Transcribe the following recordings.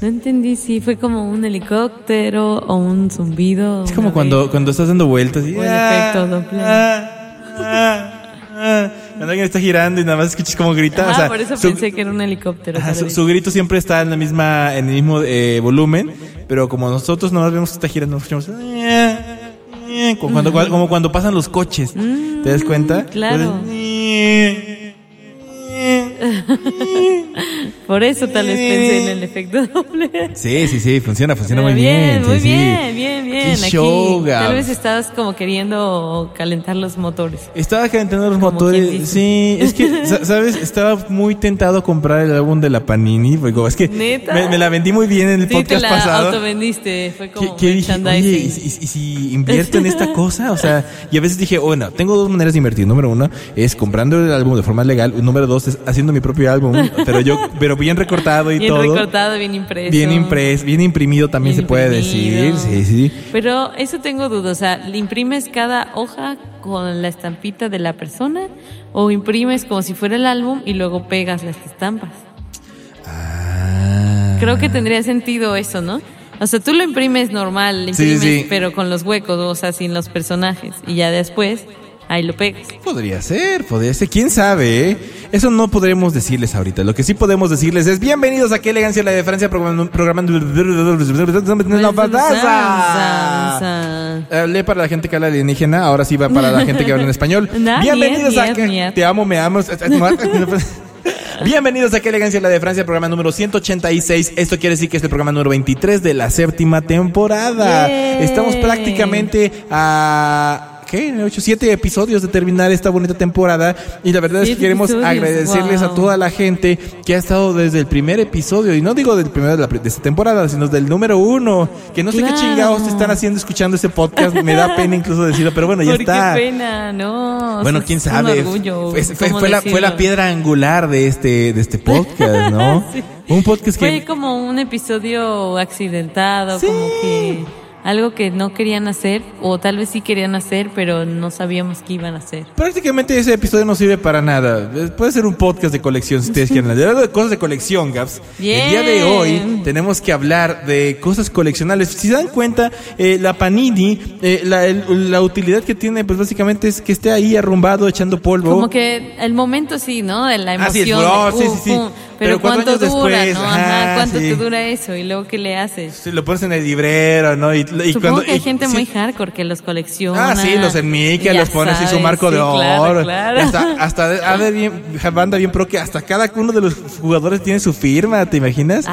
No entendí si fue como un helicóptero o un zumbido. Es como cuando, cuando estás dando vueltas y... O el efecto Doppler. ah, ah, ah. Cuando alguien está girando y nada más escuchas como grita. Ah, o sea, por eso su- pensé que era un helicóptero. Ajá, su, su grito siempre está en la misma, en el mismo eh, volumen, pero como nosotros nomás vemos que está girando, escuchamos como cuando, como cuando pasan los coches, ¿te das cuenta? Mm, claro. Entonces, "Eh, Por eso tal vez pensé en el efecto Doppler. Sí, sí, sí, funciona, funciona Pero muy bien. muy sí, sí. bien, bien, bien. Qué Aquí, show. Tal vez estabas como queriendo calentar los motores. Estaba calentando los Como motores. Sí, es que, sa- ¿sabes? Estaba muy tentado a comprar el álbum de la Panini. Como, es que ¿Neta? me, me la vendí muy bien en el Sí, te podcast la pasado. autovendiste. Fue ¿Qué, como qué dije? Oye. ¿y, si- y si invierto en esta cosa? O sea, y a veces dije, bueno, tengo dos maneras de invertir. Número uno es comprando el álbum de forma legal. Número dos es haciendo mi propio álbum. Pero yo, pero bien recortado y Bien todo. recortado, bien impreso. Bien impreso, bien imprimido también Bien se puede imprimido. decir. Sí, sí. Pero eso tengo dudas, o sea, ¿le imprimes cada hoja con la estampita de la persona o imprimes como si fuera el álbum y luego pegas las estampas? Ah. Creo que tendría sentido eso, ¿no? O sea, tú lo imprimes normal, lo Sí, sí, imprimes sí. pero con los huecos, o sea, sin los personajes y ya después ahí lo pegas. Podría ser, podría ser. ¿Quién sabe? eh? Eso no podremos decirles ahorita. Lo que sí podemos decirles es bienvenidos a Qué Elegancia la de Francia programando... programando la bataza. Hablé para la gente que habla alienígena, ahora sí va para la gente que habla en español. Bienvenidos a... que-. Te amo, me amo. Bienvenidos a Qué Elegancia la de Francia, programa número 186. Esto quiere decir que es el programa número 23 de la séptima temporada. Yay. Estamos prácticamente a... ¿Qué? 8, 7 episodios de terminar esta bonita temporada. Y la verdad es que queremos agradecerles a wow. toda la gente que ha estado desde el primer episodio. Y no digo del primero de, la, de esta temporada, sino del número uno. Que no sé Claro. qué chingados están haciendo escuchando ese podcast. Me da pena incluso decirlo, pero bueno, ya ¿Por está. qué pena? No. Bueno, quién sabe. orgullo, Fue, fue- ¿cómo fue la, fue la piedra angular de este, de este podcast, ¿no? Sí. Un podcast Fue que. como un episodio accidentado, Sí. como que algo que no querían hacer, o tal vez sí querían hacer, pero no sabíamos qué iban a hacer. Prácticamente ese episodio no sirve para nada. Eh, Puede ser un podcast de colección si ustedes quieren. Hablando de cosas de colección, Gaps. Bien. El día de hoy tenemos que hablar de cosas coleccionables. Si se dan cuenta, eh, la Panini, eh, la, el- la utilidad que tiene, pues básicamente es que esté ahí arrumbado, echando polvo. Como que el momento sí, ¿no? De la Ah, sí, emoción. furor, de, sí, uh, sí, sí. pum. Pero Pero, ¿cuánto años dura, después, no? ajá, ¿cuánto sí. te dura eso? Y luego, ¿qué le haces? Lo pones en el librero, ¿no? Y, y Supongo cuando, que hay y- gente sí, muy hardcore que los colecciona. Ah, sí, los enmiques, Ya los pones así su marco de sí, oro. Claro, Hasta, hasta ha de bien, banda bien pro que hasta cada uno de los jugadores tiene su firma, ¿te imaginas?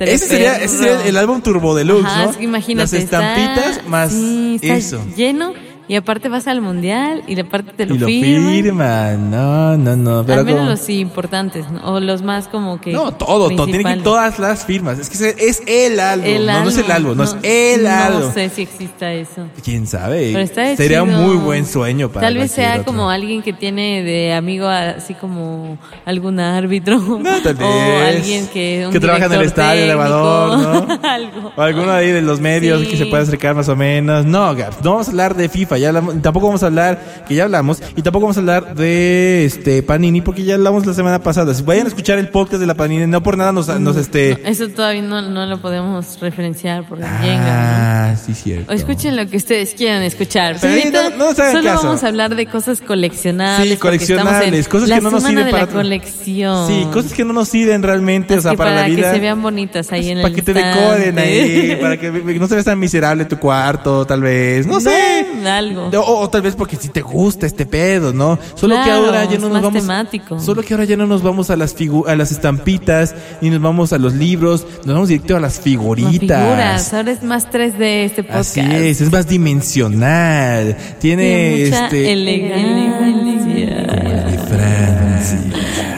Ese sería, ese sería el álbum Turbo Deluxe, Ajá, ¿no? imagínate. Las estampitas está- más sí, está eso. lleno y aparte vas al mundial y aparte te lo, Y lo firman. firman. No, no, no. Pero Al menos como- los importantes, ¿no? o los más como que. No, todo, todo. Tiene que ir todas las firmas. Es que es el álbum. El no, no es el álbum, no, es el álbum. No sé si exista eso. ¿Quién sabe? Pero está Sería un muy buen sueño para Tal vez sea otro. como alguien que tiene de amigo así como algún árbitro. No, tal O alguien que. un Que trabaja en el estadio, el elevador, técnico, ¿no? Algo. O alguno ahí de los medios Sí. que se puede acercar más o menos. No, Gaps, no vamos a hablar de FIFA. Ya hablamos- tampoco vamos a hablar, que ya hablamos, y tampoco vamos a hablar de este Panini, porque ya hablamos la semana pasada. Si vayan a escuchar el podcast de la Panini, no por nada nos, nos este. Eso todavía no, no lo podemos referenciar porque llega, Ah, sí, cierto. ¿no? O escuchen lo que ustedes quieran escuchar. Pero Sí, ahorita no- no solo caso. vamos a hablar de cosas coleccionables. Sí, coleccionables, cosas que no nos sirven de para la colección. Sí, cosas que no nos sirven realmente, o sea, que para, la vida. que se vean bonitas ahí en el para que te decoren ahí, para que no se veas tan miserable tu cuarto, tal vez, no sé. No, algo. O, o tal vez porque si te gusta este pedo, ¿no? Solo que Claro, ahora ya no nos vamos. temático. Solo que ahora ya no nos vamos a las figu a las estampitas, ni nos vamos a los libros, nos vamos directo a las figuritas. figuras. Ahora es más 3D este podcast. Así es, es más dimensional. Tiene, Tiene mucha este. elegancia. como la de Francia.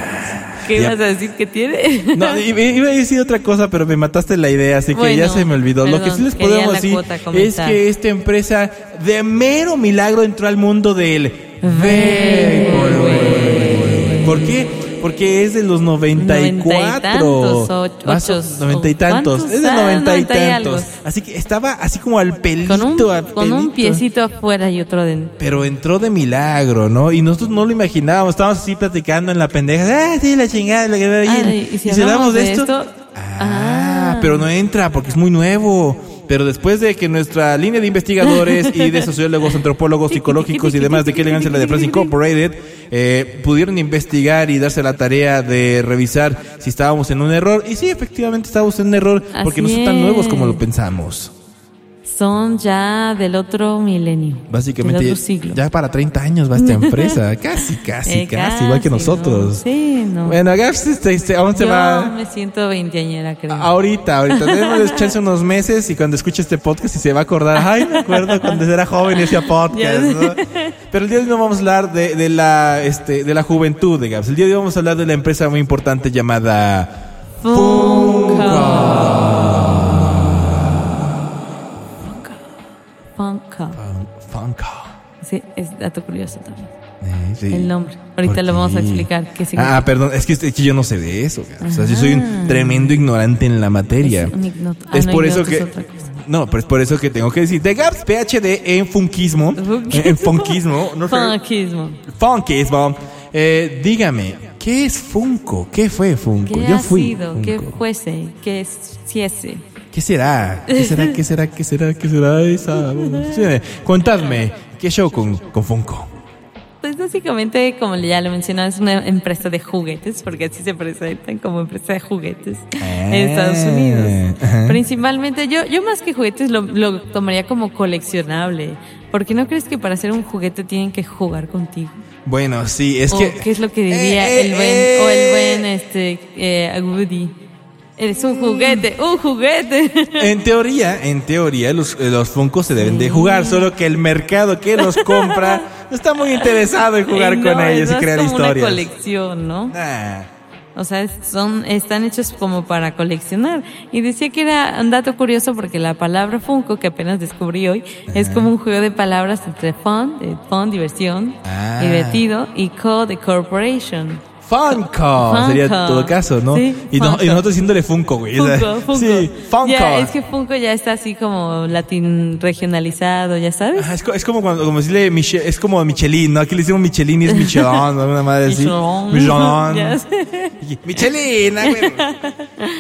¿Qué ibas a decir que tiene? No, iba a decir otra cosa, pero me mataste la idea, así que Bueno, ya se me olvidó. Lo que sí les podemos decir es que esta empresa de mero milagro entró al mundo del Vaporwave. ¿Por qué? Porque es de los 94. Noventa y tantos, y Es de ah, noventa y y tantos. Así que estaba así como al pelito. Con un, con piecito afuera y otro dentro. Pero entró de milagro, ¿no? Y nosotros no lo imaginábamos. Estábamos así platicando en la pendeja. Ah, sí, la chingada. La que Ay, ¿y si hablamos de esto? Ah, Ah. pero no entra porque es muy nuevo. Pero después de que nuestra línea de investigadores y de sociólogos, antropólogos, psicológicos y demás de qué elegancia la de France Incorporated eh, pudieron investigar y darse la tarea de revisar si estábamos en un error. Y sí, efectivamente estábamos en un error porque no son tan nuevos como lo pensamos. Son ya del otro milenio. Básicamente, Del otro siglo. ya para 30 años va esta empresa. casi, casi, Eh, casi, igual que ¿no? nosotros. Sí, no. Bueno, Gaps este, este, aún se Yo va. me siento veinteañera, creo. Ahorita, ahorita. Debemos chance unos meses y cuando escuche este podcast y se va a acordar. Ay, me acuerdo cuando era joven y hacía podcast, ¿no? Pero el día de hoy no vamos a hablar de, de la, este, de la juventud de Gaps. El día de hoy vamos a hablar de la empresa muy importante llamada Funko. Sí, es dato curioso también. Eh, sí. El nombre. Ahorita ¿Por lo vamos a qué? explicar qué significa. Ah, perdón, es que, es que yo no sé de eso. O sea, yo soy un Ajá. tremendo ignorante en la materia. Es un. Ah, es no, por eso es que. No, pero es por eso que tengo que decir. De Gaps PhD en funkismo. Funkismo. En funkismo. No. Funkismo. Funkismo. Eh, dígame, ¿qué es Funko? ¿Qué fue Funko? ¿Qué Yo ha fui. sido? ¿Qué Funko. fuese? ¿Qué hiciese? ¿Qué será? ¿Qué será? ¿Qué será? ¿Qué será? ¿Qué será esa? Sí, contadme, ¿qué show con, con Funko? Pues básicamente, como ya lo mencionaba, es una empresa de juguetes, porque así se presentan como empresa de juguetes en Estados Unidos. Principalmente, yo, yo más que juguetes lo, lo tomaría como coleccionable, porque no crees que para hacer un juguete tienen que jugar contigo. Bueno, sí, es o que... qué es lo que diría Eh, el buen, eh, o el buen este eh, Woody. Eres un juguete, un juguete. En teoría, en teoría, los, eh, los Funko se deben de jugar, solo que el mercado que los compra no está muy interesado en jugar Eh, con no, ellos y no es crear como historias. Una colección, ¿no? Nah. O sea, es- son, están hechos como para coleccionar. Y decía que era un dato curioso porque la palabra Funko, que apenas descubrí hoy, es como un juego de palabras entre fun, de fun, diversión, Ah. divertido, y co, de corporation. Funko, Funko. sería todo caso, ¿no? Sí, y, no- y nosotros diciéndole Funko, güey. Funko, Funko. Sí, Funko. Ya, es que Funko ya está así como latín regionalizado, ¿ya sabes? Ajá, es, es como cuando, como decirle Miche- es como Michelin, ¿no? Aquí le decimos Michelin y es Michelin, ¿no? Una madre así. Michelin. Michelin. Ah, güey.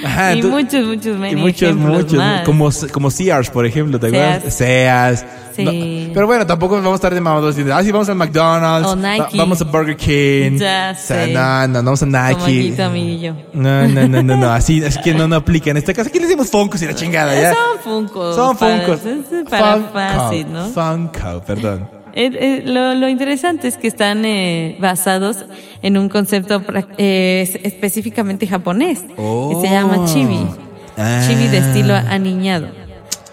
Ajá, y tú- muchos, muchos, y muchos, muchos, como, como Sears, por ejemplo, ¿te acuerdas? Sears. Sí. No, pero bueno, tampoco vamos a estar de mamados ah, sí, vamos al McDonald's, O Nike. va- vamos a Burger King. Ya sé. No, no, no vamos a Como aquí amiguillo. No, no, no, no, no, así, así que no, no aplica. En este caso, aquí le decimos Funkos y la chingada, ¿ya? Son Funko. Son para- Funkos. para Funko. fácil, ¿no? Funko, perdón. Eh, eh, lo, lo interesante es que están eh, basados en un concepto eh, es- específicamente japonés. Oh. que se llama chibi. Ah. Chibi de estilo aniñado.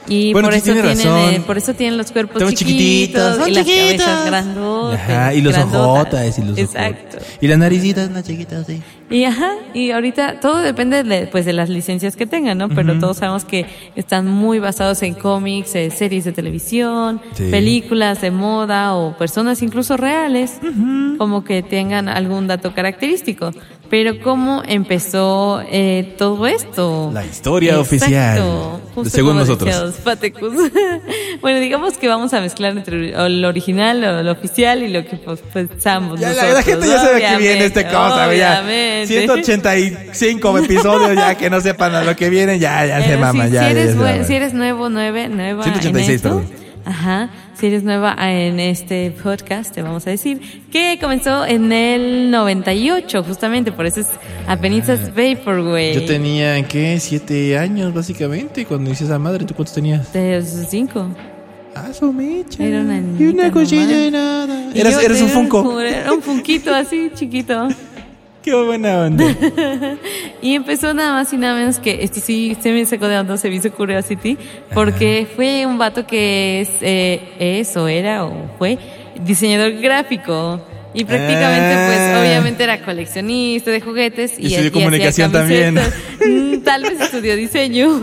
Y Bueno, por, sí eso tiene tienen, razón. eh, por eso tienen los cuerpos Estamos chiquititos, y las chiquitos. cabezas grandotas. Ajá, y los grandotas. ojotas y los Exacto. ojotes. Y la naricita es una chiquita así. Y ajá, y ahorita todo depende de, pues, de las licencias que tengan, ¿no? Pero todos sabemos que están muy basados en cómics, eh, series de televisión, Sí. películas de moda o personas incluso reales, como que tengan algún dato característico. Pero ¿cómo empezó eh, todo esto? La historia oficial, justo según nosotros. bueno, digamos que vamos a mezclar entre lo original, lo, lo oficial y lo que pues, pensamos Ya, nosotros. la gente ya sabe que viene esta cosa, güey, ya. Obviamente. 185 episodios ya que no sepan a lo que viene, ya, ya se Pero mama, si, ya. si ya eres, se mama. si eres nuevo, nueve, nueva 186, en esto, perdón. ajá, si eres nueva en este podcast, te vamos a decir que comenzó en el 98, justamente, por eso es apenas Vaporwave. Ah. Yo tenía, ¿qué? Siete años, básicamente, cuando hice esa madre. ¿Tú cuántos tenías? De cinco. Ah, su mecha. Era una Y una nomás. de nada. Y Eras, yo eres un Funko. Era un funquito así, chiquito. Qué buena onda. Y empezó nada más y nada menos que, esto sí se me sacó de onda, se me hizo Curiosity, porque fue un vato que es, eh, es o era o fue diseñador gráfico. Y prácticamente, Ah. pues, obviamente era coleccionista de juguetes. Y Y, estudió hacía comunicación también. Mm, Tal vez estudió diseño,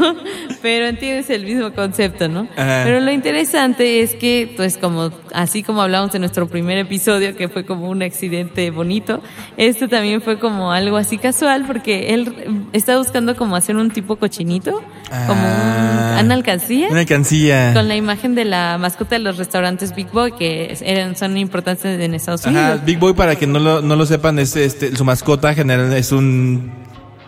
pero entiendes el mismo concepto, ¿no? Pero lo interesante es que, pues, como, así como hablamos en nuestro primer episodio, que fue como un accidente bonito, esto también fue como algo así casual, porque él está buscando como hacer un tipo cochinito, como Ah. un, una alcancía. Una alcancía. Con la imagen de la mascota de los restaurantes Big Boy, que eran, son importantes en Estados Ajá, Unidos. Big Boy, para que no lo, no lo sepan, es este, su mascota general es un.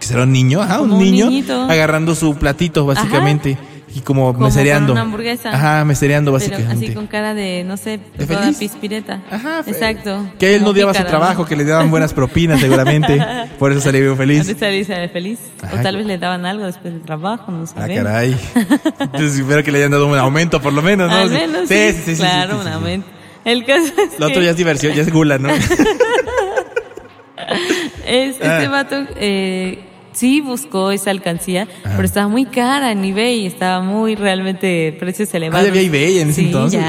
¿qué será un niño? Ajá, un un niño. niñito. agarrando su platito, básicamente. Y como, Como mesereando. con una hamburguesa. Ajá, mesereando, Pero básicamente. así con cara de, no sé, ¿De toda feliz? pispireta. Ajá, Exacto. Que él no odiaba su trabajo, que le daban buenas propinas, seguramente. Por eso salió bien feliz. Salía feliz. Ajá. O tal vez le daban algo después del trabajo, no Ah, sabemos. caray. Entonces espero que le hayan dado un aumento, por lo menos, ¿no? Al menos, sí, sí, sí, claro, sí, sí, un aumento. El caso es Lo que otro ya es diversión, ya es gula, ¿no? es- este Ah. vato eh, sí buscó esa alcancía, pero estaba muy cara en eBay, estaba muy realmente precios Ah, elevados. ya había eBay en ese Sí, entonces. ya.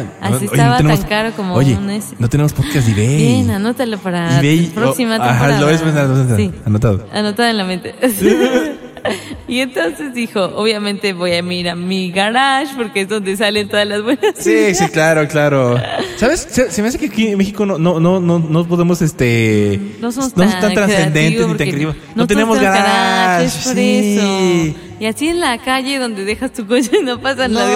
Ah. Así Oye, estaba tenemos- tan caro como Oye, un no tenemos podcast de eBay. Bien, anótalo para eBay, la próxima oh, ajá, temporada. lo ves, anotado, Sí. anotado. Anotado en la mente. y entonces dijo, obviamente voy a ir a mi garage porque es donde salen todas las buenas Sí, sí, claro, claro. ¿Sabes? Se, se me hace que aquí en México no, no, no, no, no podemos, este... No somos tan, tan trascendentes ni tan creativos. No, todos tenemos garage. es por sí. eso. Y así en la calle donde dejas tu coche no pasan No, las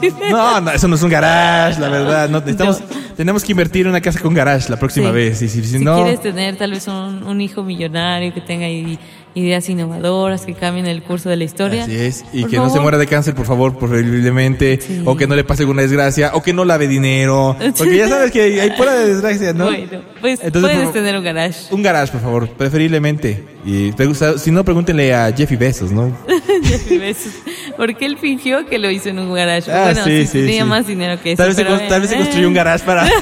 grandes. no, no, eso no es un garage, la verdad. No, necesitamos, tenemos que invertir en una casa con garage la próxima Sí. vez. Y si, si si no, quieres tener tal vez un, un hijo millonario que tenga i- ideas innovadoras, que cambien el curso de la historia. Así es. Y por que no se muera de cáncer, por favor, preferiblemente. Sí. O que no le pase alguna desgracia. O que no lave dinero. Porque ya sabes que hay, pura desgracia, ¿no? Bueno, pues Entonces, puedes por- tener un garage. Un garage, por favor, preferiblemente. Y pregunta- si no, pregúntenle a Jeffy Bezos, ¿no? Jeff Bezos. Porque él fingió que lo hizo en un garage. Ah, bueno, sí, sí, tenía más dinero que eso. Tal vez, se, tal vez se construyó un garage para... sí,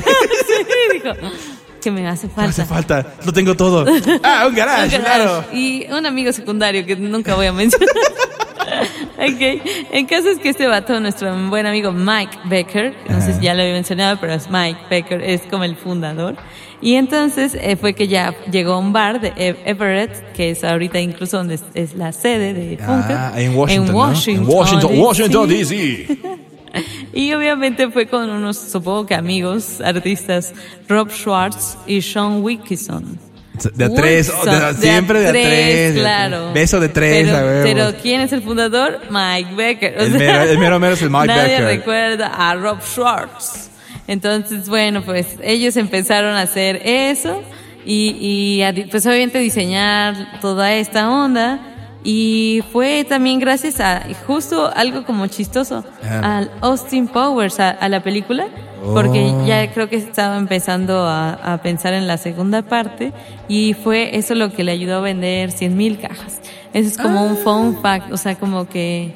dijo que me hace No falta. hace falta, lo tengo todo. Ah, un garage, Un garage. claro. Y un amigo secundario que nunca voy a mencionar. ok, en caso es que este vato, nuestro buen amigo Mike Becker, no sé si ya lo había mencionado, pero es Mike Becker, es como el fundador. Y entonces eh, fue que ya llegó a un bar de E- Everett, que es ahorita incluso donde es, la sede de Funker. Ah, en Washington, En ¿no? Washington, En Washington, DC. Washington, D.C. Y obviamente fue con unos, supongo que amigos, artistas, Rob Schwartz y Sean Wilkinson. De a tres, de siempre de a tres. a claro. Beso de tres, pero, a huevo. pero ¿quién es el fundador? Mike Becker. O El sea, mero- el mero mero es el Mike nadie Becker. recuerda a Rob Schwartz. Entonces, bueno, pues ellos empezaron a hacer eso y, y a pues obviamente diseñar toda esta onda. Y fue también gracias a justo algo como chistoso, al Austin Powers, a, a la película, porque Oh. ya creo que estaba empezando a, a pensar en la segunda parte y fue eso lo que le ayudó a vender 100 mil cajas. Eso es como un fun fact, o sea, como que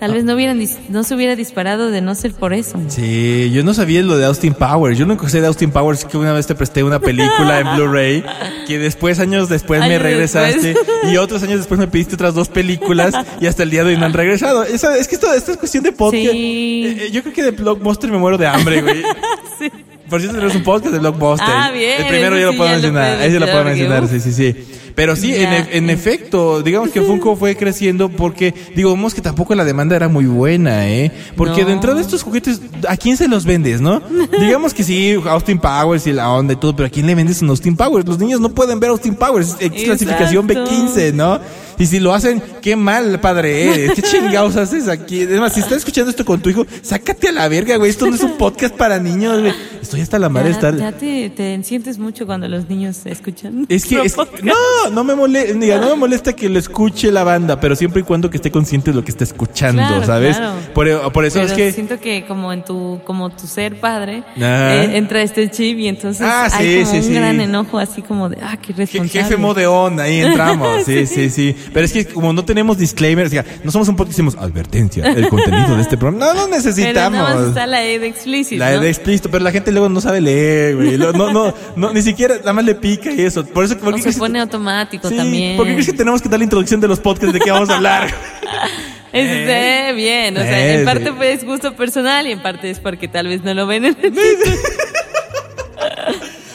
tal vez no, hubieran no se hubiera disparado de no ser por eso. Sí, yo no sabía lo de Austin Powers. Yo nunca sé de Austin Powers que una vez te presté una película en Blu-ray que después, años después, me regresaste después. y otros años después me pediste otras dos películas y hasta el día de hoy no han regresado. Esa- es que esto, esto es cuestión de podcast. Sí. Eh, eh, yo creo que de Blockbuster me muero de hambre, güey. Sí. Por cierto, tenemos un podcast de Blockbuster. Ah, bien, El primero ese ya lo sí puedo mencionar. Ese lo puedo mencionar, sí, sí, sí. Pero sí, en, Ya. e- en efecto, digamos que Funko fue creciendo porque, digamos que tampoco la demanda era muy buena, ¿eh? Porque No. de estos juguetes, ¿a quién se los vendes, no? digamos que sí, Austin Powers y la onda y todo, pero ¿a quién le vendes un Austin Powers? Los niños no pueden ver Austin Powers, es clasificación Exacto. B15, ¿no? Y si lo hacen, qué mal, padre, ¿eh? ¿Qué chingados haces aquí? Es más, si estás escuchando esto con tu hijo, sácate a la verga, güey. Esto no es un podcast para niños, güey. Estoy hasta la madre de Ya, estar... ya te, te sientes mucho cuando los niños escuchan. Es que, es- no, no me molesta, no me molesta que lo escuche la banda, pero siempre y cuando que esté consciente de lo que está escuchando, Claro, ¿sabes? claro. Por, por eso Pero es que... siento que como en tu como tu ser padre eh, entra este chip y entonces Ah, sí, hay como sí, un sí. gran enojo así como de ah qué responsable Jefe modeón, ahí entramos. Sí, sí, sí. Pero es que como no tenemos disclaimers, o sea, no somos un podcast, decimos advertencia, el contenido de este programa. No, pero más necesitamos. está la E de explícito La ¿no? de explícito, pero la gente luego no sabe leer, güey. Lo- No, no, no, ni siquiera, nada más le pica y eso. Por eso, ¿por o se pone automático Sí, también ¿Por qué crees que tenemos que dar la introducción de los podcasts de qué vamos a hablar? Este, bien, o sea, Eh, en parte sí. pues gusto personal y en parte es porque tal vez no lo ven en el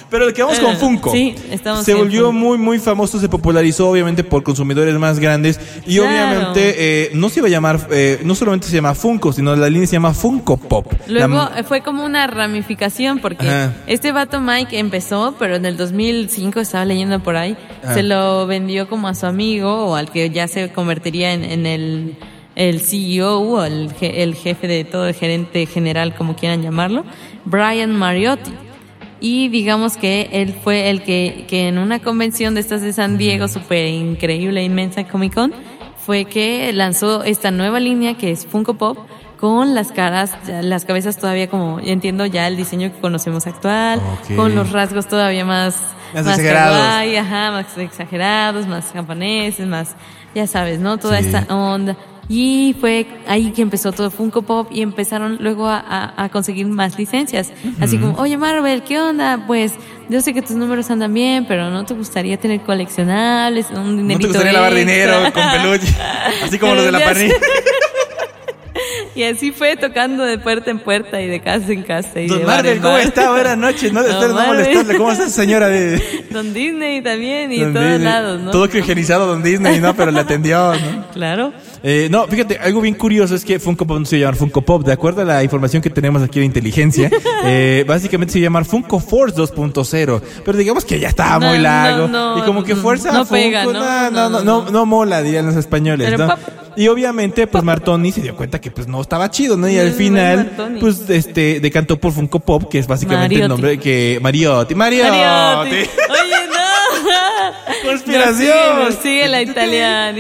Pero lo que vamos con Eh, Funko. sí, estamos Se volvió muy, muy famoso, se popularizó obviamente por consumidores más grandes y Claro. obviamente eh, no se iba a llamar, eh, no solamente se llama Funko, sino la línea se llama Funko Pop. Luego La- eh, fue como una ramificación porque Ajá. este vato Mike empezó, pero en el 2005 estaba leyendo por ahí, Ah. se lo vendió como a su amigo o al que ya se convertiría en, en el, el CEO o el, el jefe de todo, el gerente general, como quieran llamarlo, Brian Mariotti. Y digamos que él fue el que, que en una convención de estas de San Diego, súper increíble, inmensa Comic Con, fue que lanzó esta nueva línea que es Funko Pop con las caras, las cabezas todavía como, yo entiendo ya el diseño que conocemos actual, con los rasgos todavía más, Más exagerados. kawaii, ajá, más exagerados, más japoneses, más, ya sabes, ¿no? Toda Sí. esta onda. Y fue ahí que empezó todo Funko Pop y empezaron luego a, a- a conseguir más licencias. Así como, oye Marvel, ¿qué onda? Pues yo sé que tus números andan bien, pero ¿no te gustaría tener coleccionables? Un no te gustaría lavar extra?" dinero con peluche, así como los de la sé. Y así fue tocando de puerta en puerta y de casa en casa. Y Don de Marvel, ¿cómo está? Buenas noches, no, no Marvel. molestarle. ¿Cómo está señora de Don Disney también y Don todos Disney? lados, ¿no? Todo criogenizado Don Disney, ¿no? Pero le atendió, ¿no? Claro. Eh, no, fíjate, algo bien curioso es que Funko Pop no se llama Funko Pop. De acuerdo a la información que tenemos aquí de inteligencia, eh, básicamente se llama Funko Force 2.0. Pero digamos que ya estaba No, muy largo. no, no, y como que fuerza no Funko, pega, ¿no? no, no, No, no, no, no, no mola, dirían los españoles, ¿no? Y obviamente, pues Martoni se dio cuenta que pues no estaba chido, ¿no? Y al final, pues este, decantó por Funko Pop, que es básicamente el Mariotti. nombre que Mariotti. Mariotti. Mariotti. Oye, no. Conspiración. Nos sigue, nos sigue la italiana.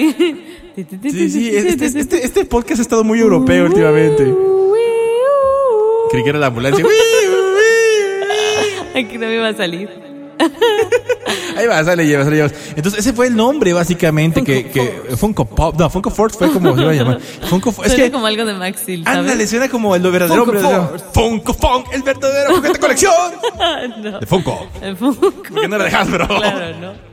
Sí, sí, este, este, este podcast ha estado muy europeo últimamente. Creí que era la ambulancia. Aquí no me iba a salir. Ahí va, sale, llevas, sale, llevas. Entonces, ese fue el nombre, básicamente, que, que Funko Pop. No, Funko Force fue como se iba a llamar. Funko Fo- Es Suena que, como algo de Max Steel, ¿sabes? ándale, suena como el verdadero Funko hombre. de- Force. Funko Funk, el verdadero juguete de colección. no. De Funko. El Funko. Porque no era de Hasbro. Claro, no.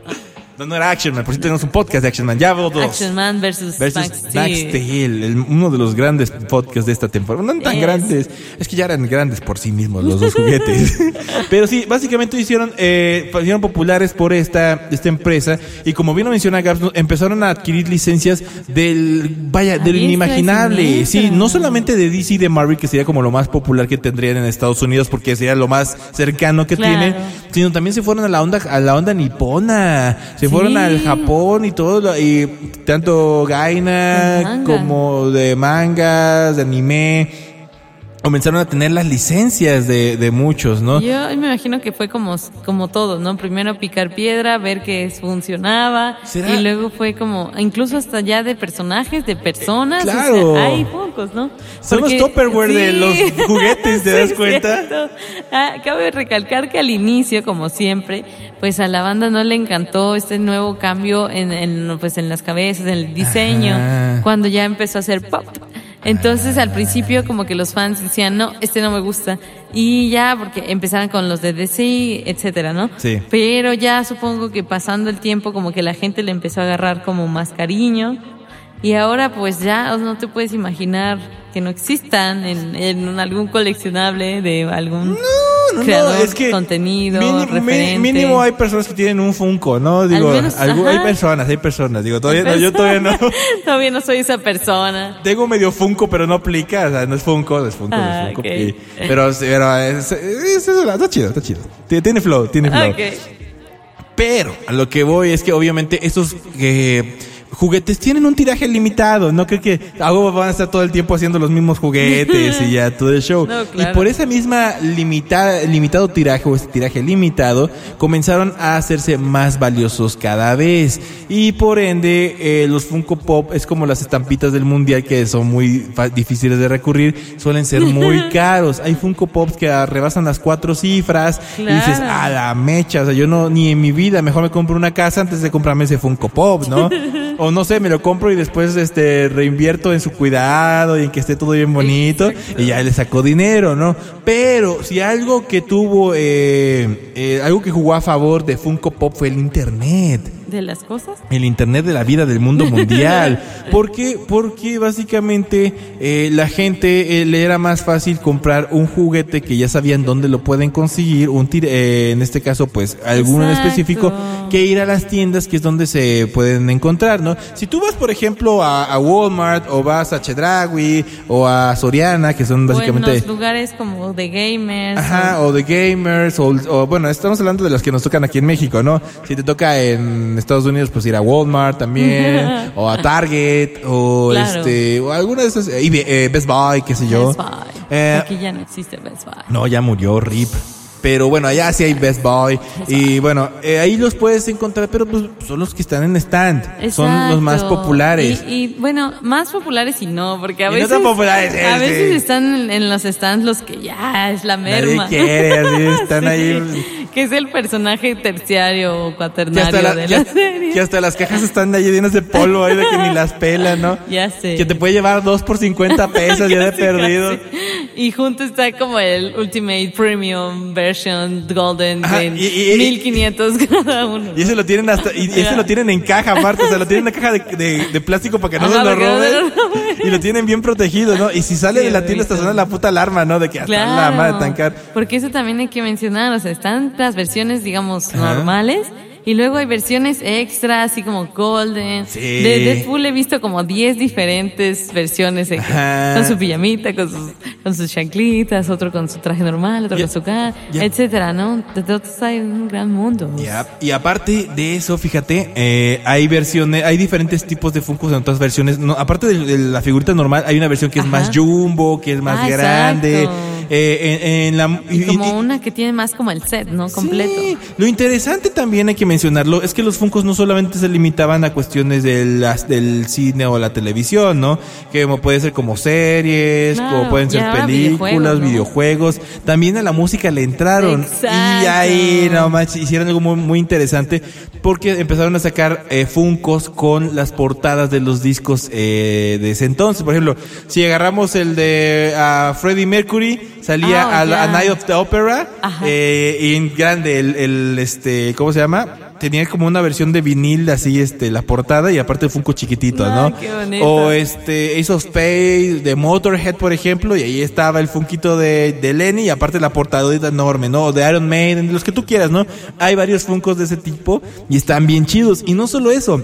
No, no era Action Man. Por si tenemos un podcast de Action Man. Ya dos. Action Man versus, Versus Max. Max Steel, el- uno de los grandes podcasts de esta temporada. No tan Es. grandes, es que ya eran grandes por sí mismos los dos juguetes. Pero sí, básicamente hicieron, eh, hicieron populares por esta, esta empresa y como bien lo menciona Gabs, no- empezaron a adquirir licencias del, vaya, A del inimaginable. Sí, no solamente de DC y de Marvel, que sería como lo más popular que tendrían en Estados Unidos porque sería lo más cercano que Claro. tienen, sino también se fueron a la onda, a la onda nipona, se Sí. fueron al Japón y todo, y tanto Gaina como de mangas, de anime, comenzaron a tener las licencias de, de muchos, ¿no? Yo me imagino que fue como, como todo, ¿no? Primero picar piedra, ver que funcionaba. ¿Será? Y luego fue como, incluso hasta ya de personajes, de personas. o sea, claro. hay pocos, ¿no? Son los Tupperware de los juguetes, ¿te das cuenta? Ah, cabe recalcar que al inicio, como siempre, pues a la banda no le encantó este nuevo cambio en, en, pues en las cabezas, en el diseño, Ajá. cuando ya empezó a hacer pop. Entonces al principio como que los fans decían, no, este no me gusta. Y ya, porque empezaron con los de DC, etcétera, ¿no? Sí. Pero ya supongo que pasando el tiempo como que la gente le empezó a agarrar como más cariño. Y ahora pues ya no te puedes imaginar que no existan en, en algún coleccionable de algún no, creador, no, es que contenido, mínimo hay personas que tienen un Funko, ¿no? Digo, menos, algo- hay personas, hay personas. Digo, todavía no, yo todavía no. todavía no soy esa persona. Tengo medio Funko, pero no aplica, o sea, no es Funko, no es Funko, no Ah, es Funko. ok. Y- pero, pero es, es- es- está chido, está chido. Tiene flow, tiene flow. Pero a lo que voy es que obviamente estos eh, juguetes tienen un tiraje limitado. No creo que algo van a estar todo el tiempo haciendo los mismos juguetes y ya todo el show. No, claro. Y por esa misma limita- limitado tiraje o ese tiraje limitado, comenzaron a hacerse más valiosos cada vez. Y por ende, eh, los Funko Pop es como las estampitas del mundial que son muy difíciles de recurrir, suelen ser muy caros. Hay Funko Pops que rebasan las cuatro cifras y dices, a la mecha, o sea, yo no, ni en mi vida, mejor me compro una casa antes de comprarme ese Funko Pop, ¿no? o no sé, me lo compro y después este reinvierto en su cuidado y en que esté todo bien bonito y ya le sacó dinero, ¿no? Pero si algo que tuvo, eh, eh, algo que jugó a favor de Funko Pop fue el Internet. ¿De las cosas? El internet de la vida del mundo mundial. ¿Por qué? Porque básicamente eh, la gente eh, le era más fácil comprar un juguete que ya sabían dónde lo pueden conseguir, un tir- eh, en este caso pues alguno en específico, que ir a las tiendas que es donde se pueden encontrar, ¿no? Si tú vas por ejemplo a, a Walmart o vas a Chedraui o a Soriana, que son O en básicamente... los lugares como de gamers. Ajá, o de gamers, o, o, bueno, estamos hablando de los que nos tocan aquí en México, ¿no? Si te toca en Estados Unidos, pues ir a Walmart también, o a Target, o Claro. este, o alguna de esas, y, eh, Best Buy, qué sé yo. Best Buy. Eh, Aquí ya no existe Best Buy. no, ya murió, RIP. Pero bueno, allá sí hay Best Buy. Y bueno, eh, ahí los puedes encontrar, pero pues son los que están en stand. Son los más populares. Y, y, bueno, más populares y no, porque a Y no veces. tan populares, a veces están en, en los stands los que ya es la Nadie merma. quiere, así, están Sí, ahí. Que es el personaje terciario o cuaternario la- de la serie. que hasta las cajas están ahí llenas de polvo ahí de que ni las pelan, ¿no? Ya sé. Que te puede llevar dos por 50 pesos ya de perdido. casi. Y junto está como el Ultimate Premium Version Golden Ajá, de y- y- 1500 cada uno. Y ese lo tienen hasta, y ese lo tienen en caja aparte, o sea, lo tienen en una caja de, de- de plástico para que no Ajá, se lo no Y lo tienen bien protegido, ¿no? Y si sale Qué de la tienda suena la puta alarma, ¿no? De que hasta la Claro, madre tan caro. porque eso también hay que mencionar, o sea, están las versiones, digamos, Ajá. normales. Y luego hay versiones extra, así como Golden. Sí. De Deadpool he visto como 10 diferentes versiones. con su pijamita, con sus, con sus chanclitas, otro con su traje normal, otro con su cara, etcétera, ¿no? De todos hay un gran mundo. Y aparte de eso, fíjate, eh, hay versiones, hay diferentes tipos de Funkos en otras versiones. No, aparte de, de la figurita normal, hay una versión que es más jumbo, que es más Ah, grande. exacto. Eh, en, en la, y- y- Como una que tiene más como el set, ¿no? Completo. Sí. Lo interesante también hay que mencionarlo es que los Funkos no solamente se limitaban a cuestiones de las, del cine o la televisión, ¿no? Que como puede ser como series, Claro, como pueden ser películas, videojuegos, ¿no? videojuegos. También a la música le entraron. Exacto. Y ahí, no manches, hicieron algo muy, muy interesante porque empezaron a sacar eh, Funkos con las portadas de los discos eh, de ese entonces. Por ejemplo, si agarramos el de ah, Freddie Mercury, salía Ah, a. Night of the Opera eh, y en grande el, el, este ¿cómo se llama? tenía como una versión de vinil así este la portada y aparte el Funko chiquitito ¿no? qué bonito. o este Ace of Spades de Motorhead por ejemplo y ahí estaba el Funkito de, de Lenny y aparte la portadita enorme ¿no? O de Iron Maiden de los que tú quieras ¿no? hay varios Funkos de ese tipo y están bien chidos y no solo eso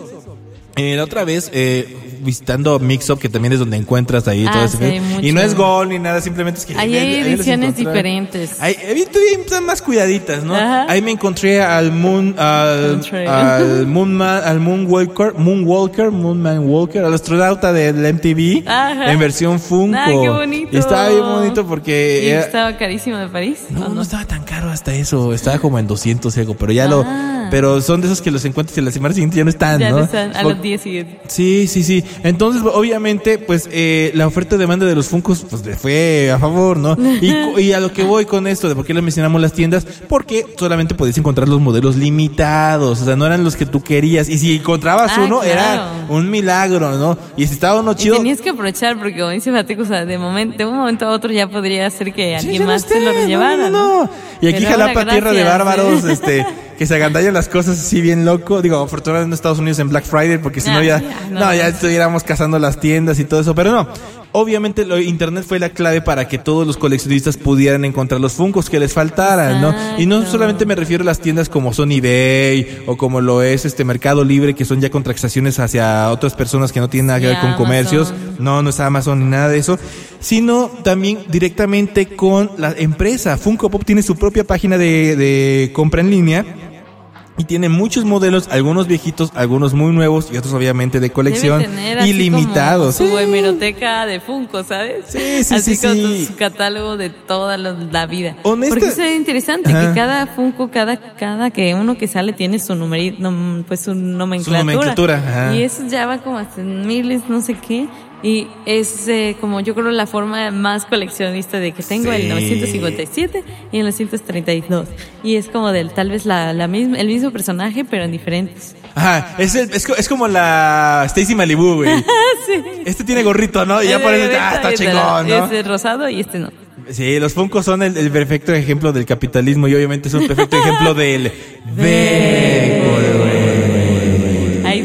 eh, la otra vez, eh, visitando Mixup, que también es donde encuentras ahí Ah, todo sí, mucho. Y no es gol ni nada, simplemente es que. Ahí hay ediciones diferentes. Ahí, bien, están más cuidaditas, ¿no? Ajá. Ahí me encontré al Moon, al, al Moonman, al Moonwalker, Moonwalker, Moonman Walker, al astronauta del MTV, Ajá. en versión Funko. Ah, qué bonito. Y estaba bien bonito porque. ¿Y era- estaba carísimo de París? no, ¿o no estaba tan caro hasta eso. Estaba como en 200 y algo, pero ya lo. Ah. Pero son de esos que los encuentras y la semana siguiente ya no están, Ya ¿no? no están, a los 10 siguientes. Sí, sí, sí. Entonces, obviamente, pues eh, la oferta y demanda de los Funkos pues le fue a favor, ¿no? Y, a lo que voy con esto, de por qué le mencionamos las tiendas, porque solamente podías encontrar los modelos limitados, o sea, no eran los que tú querías. Y si encontrabas Ah, uno, claro. era un milagro, ¿no? Y si estaba uno Y chido. tenías que aprovechar porque como dice Fatico, o sea, de, momento, de un momento a otro ya podría ser que Sí, alguien no más se lo llevara, no, no, no. Y aquí Pero Jalapa, tierra de bárbaros, este, que se agandallan las cosas así bien loco. Digo, afortunadamente en Estados Unidos en Black Friday, porque si no Ah, ya, no, no. ya estuviéramos cazando las tiendas y todo eso, pero no. Obviamente lo, Internet fue la clave para que todos los coleccionistas pudieran encontrar los Funkos que les faltaran, ¿no? Y no solamente me refiero a las tiendas como son eBay o como lo es este Mercado Libre, que son ya con transacciones hacia otras personas que no tienen nada que ver con Amazon. comercios. No, no es Amazon ni nada de eso, sino también directamente con la empresa. Funko Pop tiene su propia página de, de compra en línea. Y tiene muchos modelos, algunos viejitos, algunos muy nuevos y otros obviamente de colección ilimitados. Su Sí. hemeroteca de Funko, ¿sabes? Sí, sí, Así sí, con sí. su catálogo de toda la, vida. Honesta- Porque eso es interesante, Ajá. que cada Funko, cada, cada que uno que sale tiene su numerito, pues su nomenclatura. nomenclatura, ajá. Y eso ya va como hasta miles, no sé qué. Y es eh, como yo creo la forma más coleccionista de que tengo Sí. el 957 y el 932. Y es como del tal vez la, la misma, el mismo personaje, pero en diferentes. Ajá, es, el- es, es como la Stacy Malibu, güey. Este tiene gorrito, ¿no? Y ya por de eso, ah, está de chingón, ¿no? Es rosado y este no. Sí, los Funkos son el, el perfecto ejemplo del capitalismo y obviamente es un perfecto ejemplo del. Ahí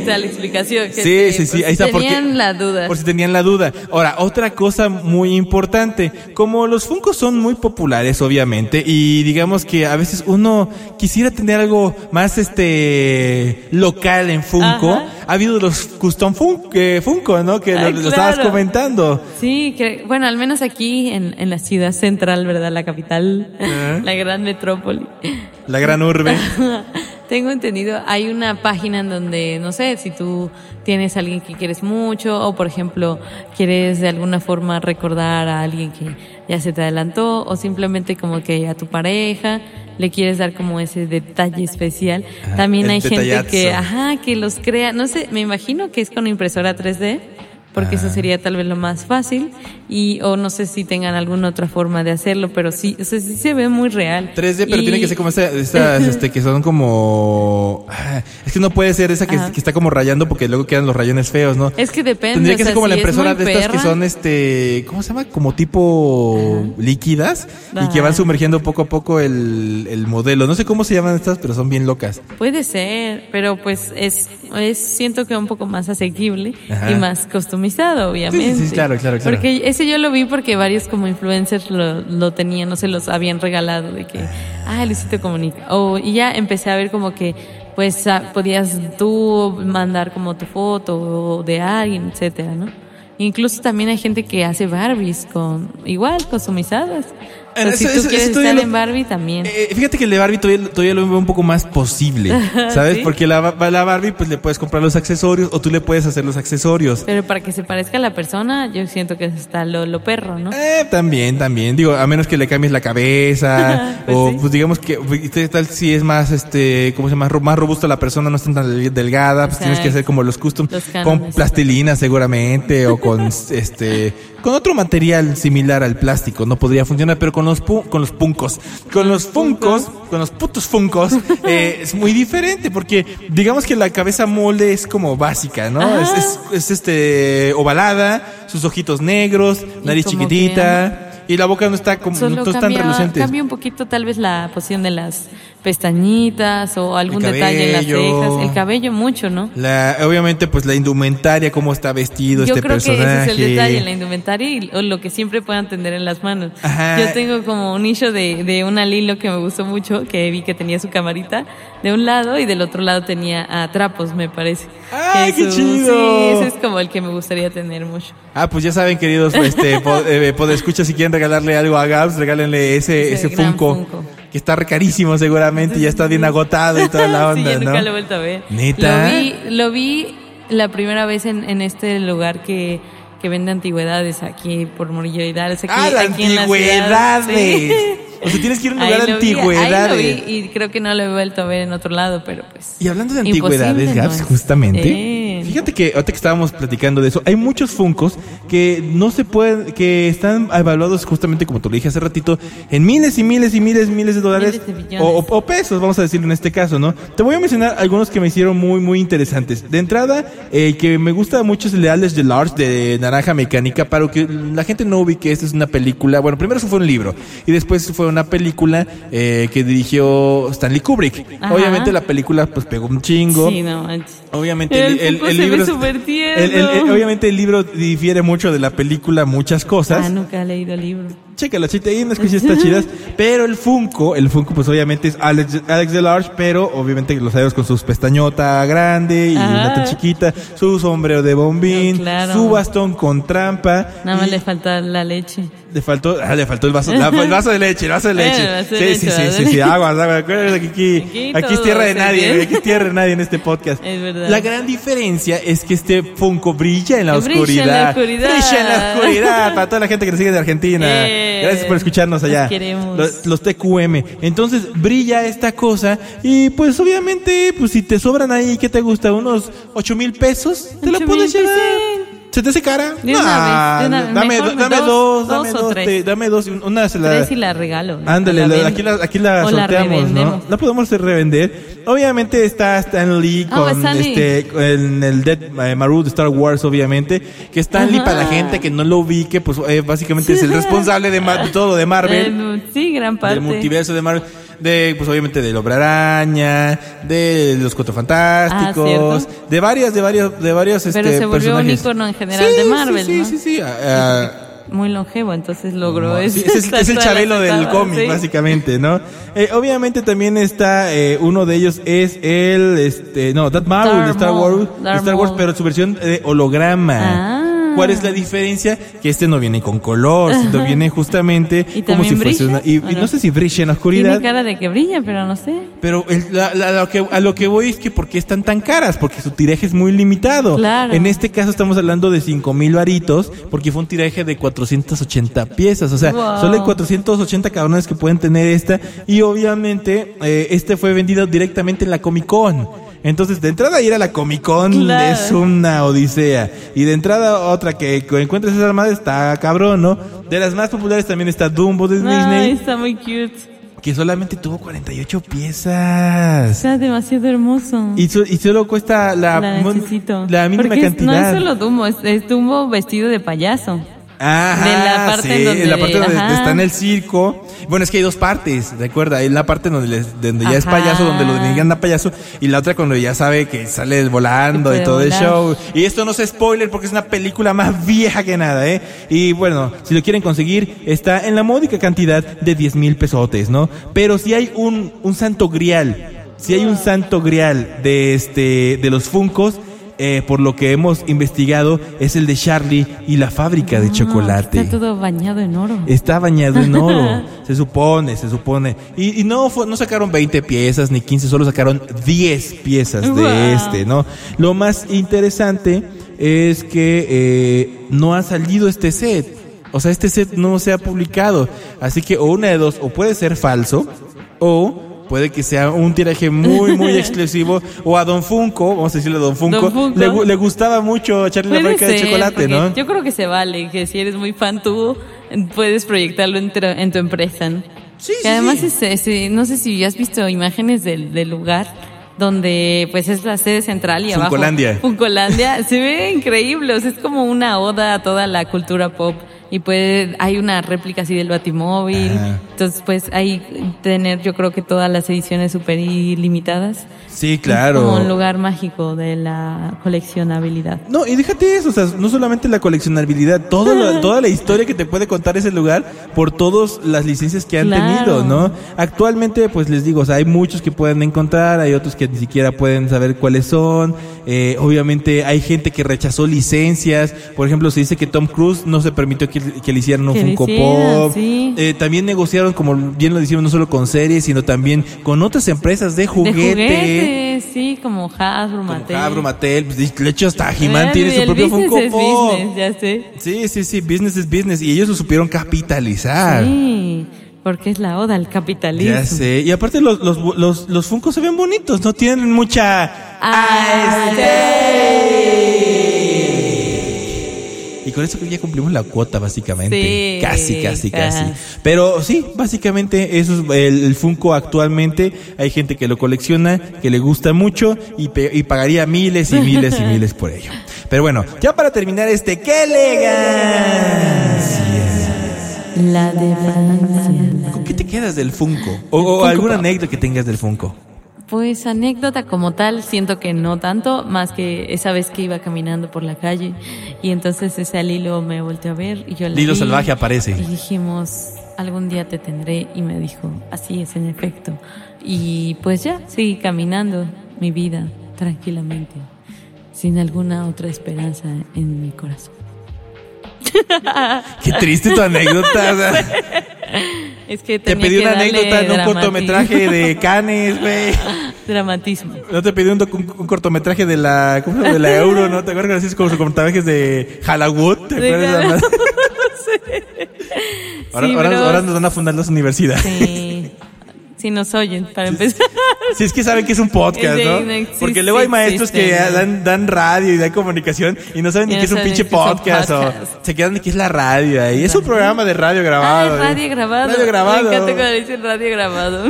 está la explicación. Sí, gente, sí, sí, por ahí si está. porque- Tenían la duda. Por si tenían la duda. Ahora, otra cosa muy importante. Como los Funkos son muy populares, obviamente, y digamos que a veces uno quisiera tener algo más este local en Funko. Ajá. Ha habido los custom Fun- eh, Funko, ¿no? Que Ay, lo, lo estabas comentando. Sí, que, bueno, al menos aquí en, en la ciudad central, ¿verdad? La capital, Ajá. la gran metrópoli. La gran urbe. Tengo entendido, hay una página en donde, no sé, si tú tienes a alguien que quieres mucho o, por ejemplo, quieres de alguna forma recordar a alguien que ya se te adelantó o simplemente como que a tu pareja le quieres dar como ese detalle especial. Ajá, También hay gente detallazo. que, ajá, que los crea, no sé, me imagino que es con impresora 3D. Porque eso Ah. sería tal vez lo más fácil y o no sé si tengan alguna otra forma de hacerlo, pero sí, o sea, sí se ve muy real. 3D, pero Y- tiene que ser como estas, este, que son como... ah, Es que no puede ser esa que, está como rayando porque luego quedan los rayones feos, ¿no? Es que depende. Tendría o que sea, ser como la si impresora de estas que son, este, ¿cómo se llama? Como tipo líquidas y que van sumergiendo poco a poco el, el modelo. No sé cómo se llaman estas, pero son bien locas. Puede ser, pero pues es, es siento que un poco más asequible Ajá. y más customizado, obviamente. Sí, sí, sí, claro, claro, claro. Porque ese yo lo vi porque varios como influencers lo, lo tenían, no se los habían regalado de que, ah, Luisito Comunica. O, y ya empecé a ver como que, pues, ah, podías tú mandar como tu foto de alguien, etcétera, ¿no? Incluso también hay gente que hace Barbies con, igual, customizadas. Eso- si tú eso- quieres estar lo- en Barbie también. Eh, fíjate que el de Barbie todavía, todavía lo veo un poco más posible, ¿sabes? ¿Sí? Porque la, la Barbie pues le puedes comprar los accesorios o tú le puedes hacer los accesorios. Pero para que se parezca a la persona, yo siento que está lo, lo perro, ¿no? Eh, también, también. Digo, a menos que le cambies la cabeza. Pues o sí. pues digamos que ¿qué tal si es más este, ¿cómo se llama? Más robusta la persona, no es tan del- delgada, pues tienes que hacer como los custom Los con plastilina seguramente o con este con otro material similar al plástico, no podría funcionar, pero con los pu- con los puncos, con los funcos, con los putos funcos eh, es muy diferente porque digamos que la cabeza molde es como básica, ¿no? Es, es, es, este ovalada, sus ojitos negros, nariz chiquitita. Y la boca no está como Solo no cambia, relucientes. cambia un poquito tal vez la posición de las pestañitas o algún El detalle en las cabello. cejas. El cabello mucho, ¿no? La, obviamente, pues la indumentaria, cómo está vestido Yo este creo personaje. que ese es el detalle, la indumentaria y o lo que siempre puedan tener en las manos. Ajá. Yo tengo como un nicho de, de una Lilo que me gustó mucho, que vi que tenía su camarita de un lado y del otro lado tenía a trapos, me parece. ¡Ay, Que qué chido! Sí, ese es como el que me gustaría tener mucho. Ah, pues ya saben, queridos, este, po- eh, podescuchas, si quieren regalarle algo a Gabs, regálenle ese, Ese ese Funko, Funko. Que está carísimo seguramente, ya está bien agotado y toda la sí, onda, yo ¿no? nunca lo he vuelto a ver. ¿Neta? Lo vi, lo vi la primera vez en, en este lugar que, que vende antigüedades aquí por Murillo Hidalgo. Aquí, ¡Ah, aquí en la ciudad. antigüedades! Sí. O sea, tienes que ir a un lugar de lo vi, ahí lo antigüedades. vi y creo que no lo he vuelto a ver en otro lado, pero pues. Y hablando de antigüedades, no Gabs, es. justamente. Eh. Fíjate que ahorita que estábamos platicando de eso, hay muchos Funcos que no se pueden, que están evaluados justamente como te lo dije hace ratito, en miles y miles y miles, miles de dólares Miles de o, o- pesos, vamos a decirlo en este caso, ¿no? Te voy a mencionar algunos que me hicieron muy, muy interesantes. De entrada, el que me gusta mucho es el de Alex de Large de Naranja Mecánica, para que la gente no ubique, esta es una película, bueno, primero eso fue un libro y después fue una película eh, que dirigió Stanley Kubrick. Ajá. Obviamente la película pues pegó un chingo. Sí, no. Obviamente El el, el- Funko se libro ve súper tierno. el- el- el- obviamente el libro difiere mucho de la película, muchas cosas. Ah, nunca he leído el libro. Chécalo, chiste, hay unas cosillas está chidas. Pero el Funko, el Funko pues obviamente es Alex, Alex Delarge, pero obviamente lo sabemos con sus pestañota grande y Ajá. una tan chiquita, su sombrero de bombín, No, claro. su bastón con trampa. Nada más le falta la leche. le faltó, ah, le faltó el vaso, la- el vaso de leche, el vaso de Bueno, leche. sí, leche, sí, sí, sí, sí, aguas, aguas. Acuérdate que aquí, Aquí aquí es tierra de nadie, bien. aquí es tierra de nadie en este podcast. Es verdad. La gran diferencia es que este Funko brilla en la Brilla en oscuridad. la oscuridad. Brilla en la oscuridad. Para toda la gente que nos sigue de Argentina. Eh, Gracias por escucharnos allá. los queremos. Los, los TQM. Entonces brilla esta cosa y pues obviamente, pues si te sobran ahí, ¿qué te gusta? Unos ocho mil pesos, te lo 8,000 puedes llevar. ¿Se te hace cara? De una Nah, vez, de una- dame, mejor dame dos, dos, dos dame o dos, tres. te- dame dos, una se la... Tres y la regalo. Ándale, O la- vendo. aquí la, aquí la O la sorteamos, ¿no? revendemos. La podemos revender. Obviamente está Stan Lee Oh, con Stan Lee. este en el Dead eh, Maru de Star Wars, obviamente. Que Stan Lee, Ajá. para la gente que no lo ubique, pues eh, básicamente es el responsable de, ma- de todo de Marvel. Eh, sí, gran parte. Del multiverso de Marvel. De, pues obviamente del Hombre Araña, de los Cuatro Fantásticos, Ah, de varias, de varios, de varios este, Pero se volvió un personajes. ícono en general Sí, de Marvel, Sí, ¿no? sí, sí. sí. Muy longevo, entonces logró Sí, eso. es, es el Chabelo del cómic, básicamente, ¿no? Eh, obviamente también está, eh, uno de ellos es el, este, no, Darth Maul de Star Wars, de Star Wars, pero su versión de holograma. Ah. ¿Cuál es la diferencia? Que este no viene con color, sino viene justamente ¿Y como si fuese brilla? una, y, ¿O y no? no sé si brilla en la oscuridad. Tiene cara de que brilla, pero no sé. Pero el- la- que, a lo que voy es que ¿por qué están tan caras? Porque su tiraje es muy limitado. Claro. En este caso estamos hablando de 5 mil varitos, porque fue un tiraje de 480 piezas. O sea, Wow. solo hay 480 cabrones que pueden tener esta. Y obviamente, eh, este fue vendido directamente en la Comic Con. Entonces, de entrada ir a la Comic Con Claro. es una odisea. Y de entrada otra que encuentres esa armada está cabrón, ¿no? De las más populares también está Dumbo de Ay, Disney, está muy cute. que solamente tuvo 48 piezas. Está demasiado hermoso. Y, so- y solo cuesta la, la la mínima Porque es- cantidad. no es solo Dumbo, es, es Dumbo vestido de payaso. Ajá, de la parte sí, en donde- la parte donde está en el circo. Bueno, es que hay dos partes, recuerda, hay la parte donde, les- donde ya es payaso, donde lo digan a payaso, y la otra cuando ya sabe que sale volando y todo el show. Y esto no es spoiler porque es una película más vieja que nada, ¿eh? Y bueno, si lo quieren conseguir, está en la módica cantidad de 10 mil pesotes, ¿no? Pero si hay un, un santo grial, si hay un santo grial de este, de los Funcos, eh, por lo que hemos investigado, es el de Charlie y la fábrica de Ah, chocolate. Está todo bañado en oro. Está bañado en oro, se supone, se supone. Y, y no fue, no sacaron 20 piezas ni 15, solo sacaron 10 piezas de Wow. este, ¿no? Lo más interesante es que eh, no ha salido este set. O sea, este set no se ha publicado. Así que o una de dos, o puede ser falso, o puede que sea un tiraje muy, muy exclusivo. O a Don Funko, vamos a decirle a Don Funko, Don Funko. Le, le gustaba mucho echarle la marca de chocolate, ¿no? Yo creo que se vale, que si eres muy fan tú, puedes proyectarlo en, tu empresa. ¿no? Sí, Que sí, además sí. es- es- no sé si has visto imágenes del, del lugar donde pues es la sede central y abajo Funcolandia. Funcolandia se ve increíble, o sea, es como una oda a toda la cultura pop y pues hay una réplica así del Batimóvil, entonces pues hay tener yo creo que todas las ediciones super ilimitadas. Sí, claro. como un lugar mágico de la coleccionabilidad. No, y déjate eso, o sea, no solamente la coleccionabilidad, toda la, toda la historia que te puede contar ese lugar por todas las licencias que han Claro. tenido, ¿no? Actualmente, pues les digo, o sea, hay muchos que pueden encontrar, hay otros que ni siquiera pueden saber cuáles son, eh, obviamente hay gente que rechazó licencias, por ejemplo, se dice que Tom Cruise no se permitió que, que le hicieran un Que Funko hicieran, Pop, sí. Eh, también negociaron, como bien lo hicieron, no solo con series, sino también con otras empresas de juguete. De sí, como Hasbro, Como Mattel. Hasbro, Mattel, pues, de hecho hasta He-Man tiene su propio Funko Pop. business, ya sé. Sí, sí, sí, business es business. Y ellos lo supieron capitalizar. Sí, porque es la oda al capitalismo. Ya sé. Y aparte los, los, los, los Funkos se ven bonitos, no tienen mucha... con eso que ya cumplimos la cuota, básicamente. Sí. Casi, casi, casi. Ajá. Pero sí, básicamente eso es el, el Funko actualmente. Hay gente que lo colecciona, que le gusta mucho y, pe- y pagaría miles y miles y miles por ello. Pero bueno, ya para terminar este, ¡qué elegancia! La de Francia. ¿Con qué te quedas del Funko? O, o Funko alguna Pop. anécdota que tengas del Funko. Pues anécdota como tal, siento que no tanto, más que esa vez que iba caminando por la calle y entonces ese Lilo me volteó a ver y yo le Lilo vi salvaje aparece. Y dijimos, algún día te tendré y me dijo, así es en efecto. Y pues ya, seguí caminando mi vida tranquilamente, sin alguna otra esperanza en mi corazón. Qué triste tu anécdota. Es que te pedí una anécdota en un cortometraje de Canes, güey. Dramatismo. No te pedí un, docu- un- un cortometraje de la, ¿cómo? De la Euro, ¿no? ¿Te acuerdas así como cortometrajes de Hollywood? ¿Te acuerdas? Ahora, Sí, ahora, pero- ahora nos van a fundar las universidades. Sí. Si nos oyen, para empezar. Si es que saben que es un podcast, ¿no? Porque luego hay maestros que dan, dan radio y dan comunicación y no saben ni no qué es un pinche podcast, o se quedan de qué es la radio ahí. Es un programa de radio grabado. es ¿eh? radio grabado. Radio grabado. Me encanta cuando dicen radio grabado.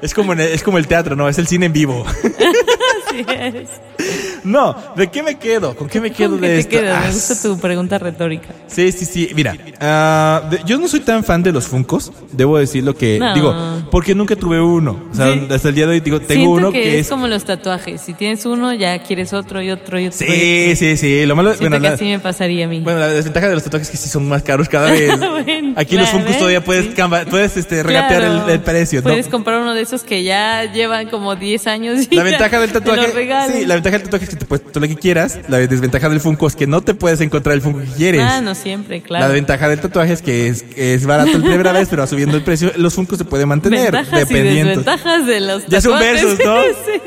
Es como, en el- es como el teatro, ¿no? Es el cine en vivo. Así es. no, ¿de qué me quedo? ¿Con qué me quedo ¿Con qué de te esto? quedas? Ah, Me gusta tu pregunta retórica. Sí, sí, sí. Mira, de- yo no soy tan fan de los Funcos. Debo decir lo que No. digo, porque nunca tuve uno. O sea, Sí. hasta el día de hoy digo, tengo Siento uno que, que, es, es. como los tatuajes. Si tienes uno, ya quieres otro y otro y otro. Sí, sí, sí. Lo malo, bueno, que la, así me pasaría a mí. bueno, la desventaja de los tatuajes es que sí son más caros cada vez. Bueno, Aquí los claro, Funkos ¿eh? todavía puedes, puedes este, regatear Claro. el, el precio, ¿no? Puedes comprar uno de esos que ya llevan como 10 años. Y La ventaja del tatuaje, sí, la ventaja del tatuaje es que te puedes tatuar lo que quieras. La desventaja del Funko es que no te puedes encontrar el Funko que quieres. Ah, no siempre, claro. La ventaja del tatuaje es que es, es barato la primera vez, pero subiendo el precio, los Funkos se pueden mantener Ventajas y dependiendo. desventajas de los Ya son versos, ¿no? sí.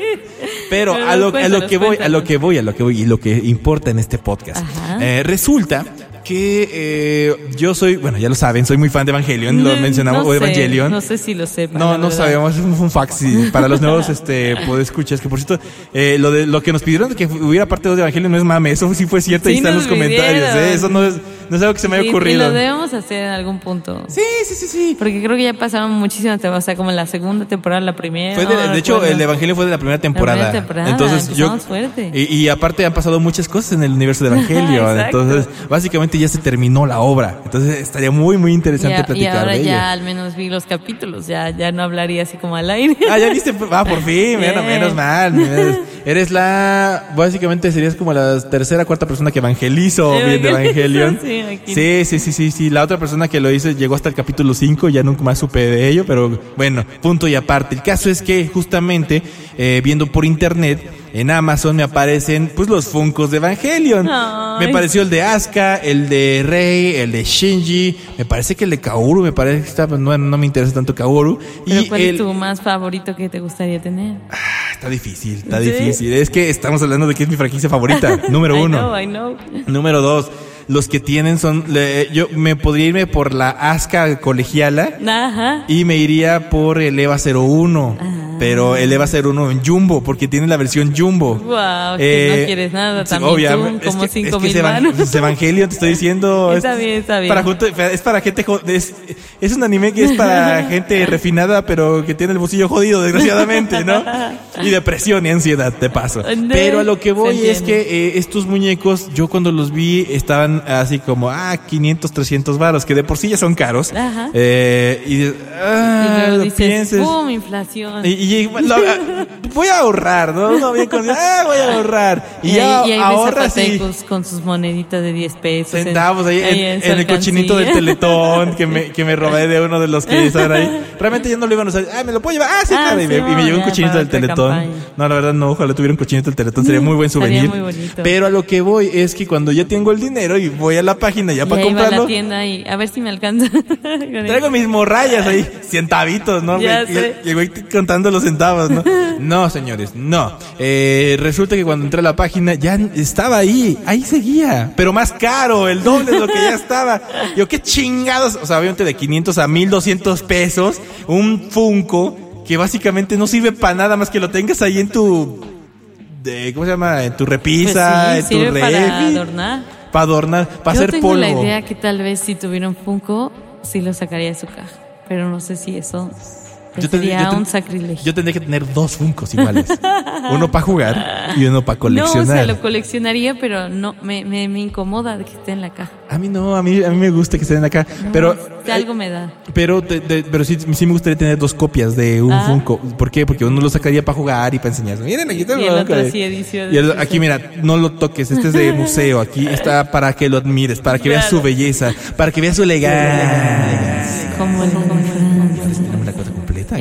Pero Pero a lo, a lo cuéntanos, que voy, a lo cuéntanos. que voy, a lo que voy y lo que importa en este podcast. Eh, resulta que eh, yo soy, bueno, ya lo saben, soy muy fan de Evangelion, lo Mm, mencionamos, no o sé, Evangelion. No sé si lo sepa. No, no verdad. sabemos, es un, un fax sí, para los nuevos este escuchas que por cierto, eh, lo de lo que nos pidieron de que hubiera parte 2 de Evangelio no es mame, eso sí fue cierto y Sí está en los comentarios. ¿eh? eso no es, no es algo que se me haya Sí, ocurrido. Y lo debemos hacer en algún punto. Sí, sí, sí, sí. Porque creo que ya pasaron muchísimas temporadas, o sea, como la segunda temporada, la primera. Fue de, no de hecho, el Evangelio fue de la primera temporada. primera temporada, Entonces yo fuerte. y, y aparte han pasado muchas cosas en el universo de Evangelio. Entonces, básicamente ya se terminó la obra. Entonces estaría muy muy interesante Ya- y platicar ahora de ya ella. al menos vi los capítulos, ya, ya no hablaría así como al aire. Ah, ya viste, ah, por fin, menos, mal. menos- Eres la, básicamente serías como la tercera, cuarta persona que evangelizo viendo Evangelion. sí. Sí, sí, sí, sí, sí. La otra persona que lo hizo llegó hasta el capítulo 5, ya nunca más supe de ello, pero bueno, punto y aparte. El caso es que justamente eh, viendo por internet, en Amazon me aparecen pues los Funcos de Evangelion. Ay. Me pareció el de Asuka, el de Rey, el de Shinji, me parece que el de Kaoru, me parece que está, no, no me interesa tanto Kaoru. Pero y ¿cuál el, es tu más favorito que te gustaría tener? Ah, Está difícil, está ¿Sí? difícil. Es que estamos hablando de que es mi franquicia favorita, número I uno. know, I know. Número dos, los que tienen son, le- yo me podría irme por la Aska colegiala Ajá. y me iría por el EVA 01, Ah. Pero el EVA 01 en Jumbo, porque tiene la versión Jumbo. Wow, que no quieres nada, también obviamente, como es que, cinco es que mil evan- manos. es Evangelio, te estoy diciendo. Está es- bien, está bien. Para junto- es para gente, es, es un anime que es para gente refinada, pero que tiene el bolsillo jodido, desgraciadamente, ¿no? Y depresión y ansiedad, de paso. Pero a lo que voy es que eh, estos muñecos, yo cuando los vi, estaban así como, ah, 500, 300 varos, que de por sí ya son caros. Ajá. Eh, y ah, y luego lo dices, pienses. ¡pum! Inflación. Y, y- lo- ah, voy a ahorrar, ¿no? No, bien con- ah, voy a ahorrar. Y, Y, ya ahí, y ahí ahorras y con sus moneditas de 10 pesos. en- centavos ahí, en, el cochinito del teletón que me, que me robé de uno de los que estaban ahí. Realmente ya no lo iban a usar. Ah, me lo puedo llevar. Ah, sí, Ah, claro. Y me, sí, y me llegó un cochinito del teletón. campaña. No, la verdad no, ojalá tuviera un cochinito del teletón. Sería muy buen souvenir. muy bonito. Pero a lo que voy es que cuando ya tengo el dinero y voy a la página ya Y para ahí va a comprarlo. la tienda y a ver si me alcanza. Traigo mis morrayas ahí, centavitos, ¿no? Ya y, sé. y el güey contando los centavos, ¿no? No, señores, no. Eh, resulta que cuando entré a la página ya estaba ahí, ahí seguía, pero más caro, el doble de lo que ya estaba. Yo, qué chingados, o sea, obviamente de 500 a 1200 pesos, un Funko que básicamente no sirve para nada más que lo tengas ahí en tu, de, ¿cómo se llama? En tu Pues repisa, sí, en tu sirve para adornar. para adornar, para hacer tengo polvo. la idea que tal vez si tuviera un Funko, sí lo sacaría de su caja. Pero no sé si eso Yo tendría- sería yo ten- un sacrilegio. Yo tendría que tener dos Funcos iguales. uno para jugar y uno para no, o coleccionar. sea, lo coleccionaría, pero no, me, me, me incomoda que esté en la caja. A mí no, a mí, a mí me gusta que estén acá. pero está Sí, algo me da. Pero, te- te- pero sí, sí me gustaría tener dos copias de un Ah. Funko. ¿Por qué? Porque uno lo sacaría para jugar y para enseñar. Miren, aquí está Y el otro así, edición Y el- especial. aquí, mira, no lo toques. Este es de museo. Aquí está para que lo admires, para que veas su belleza, para que veas su elegancia. Como el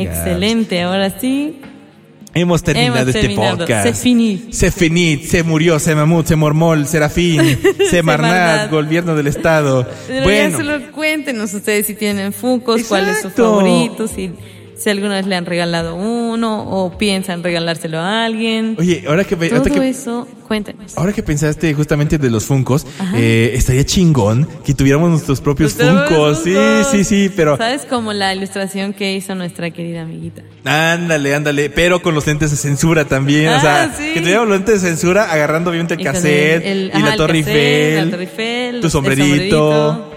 Excelente, ahora sí. Hemos terminado Hemos este terminado. podcast. Se finí. Se finit, se murió, se mamut, se mormol, serafín, se marnat, gobierno del estado. Pero bueno, ya solo cuéntenos ustedes si tienen Funkos, cuál es su Exacto. favorito, si, alguna vez le han regalado uno o piensan regalárselo a alguien. oye, ahora que, Todo que, eso, cuéntenos. ahora que pensaste justamente de los Funcos, eh, estaría chingón que tuviéramos nuestros propios Funcos. Sí, sí, sí, pero ¿Sabes? Como la ilustración que hizo nuestra querida amiguita. ándale, ándale, pero con los lentes de censura también. o Ah, sea, sí. que tuviéramos los lentes de censura agarrando obviamente el Y cassette el- el- y ajá, la Torre cassette, Eiffel, la Torre Eiffel, tu sombrerito.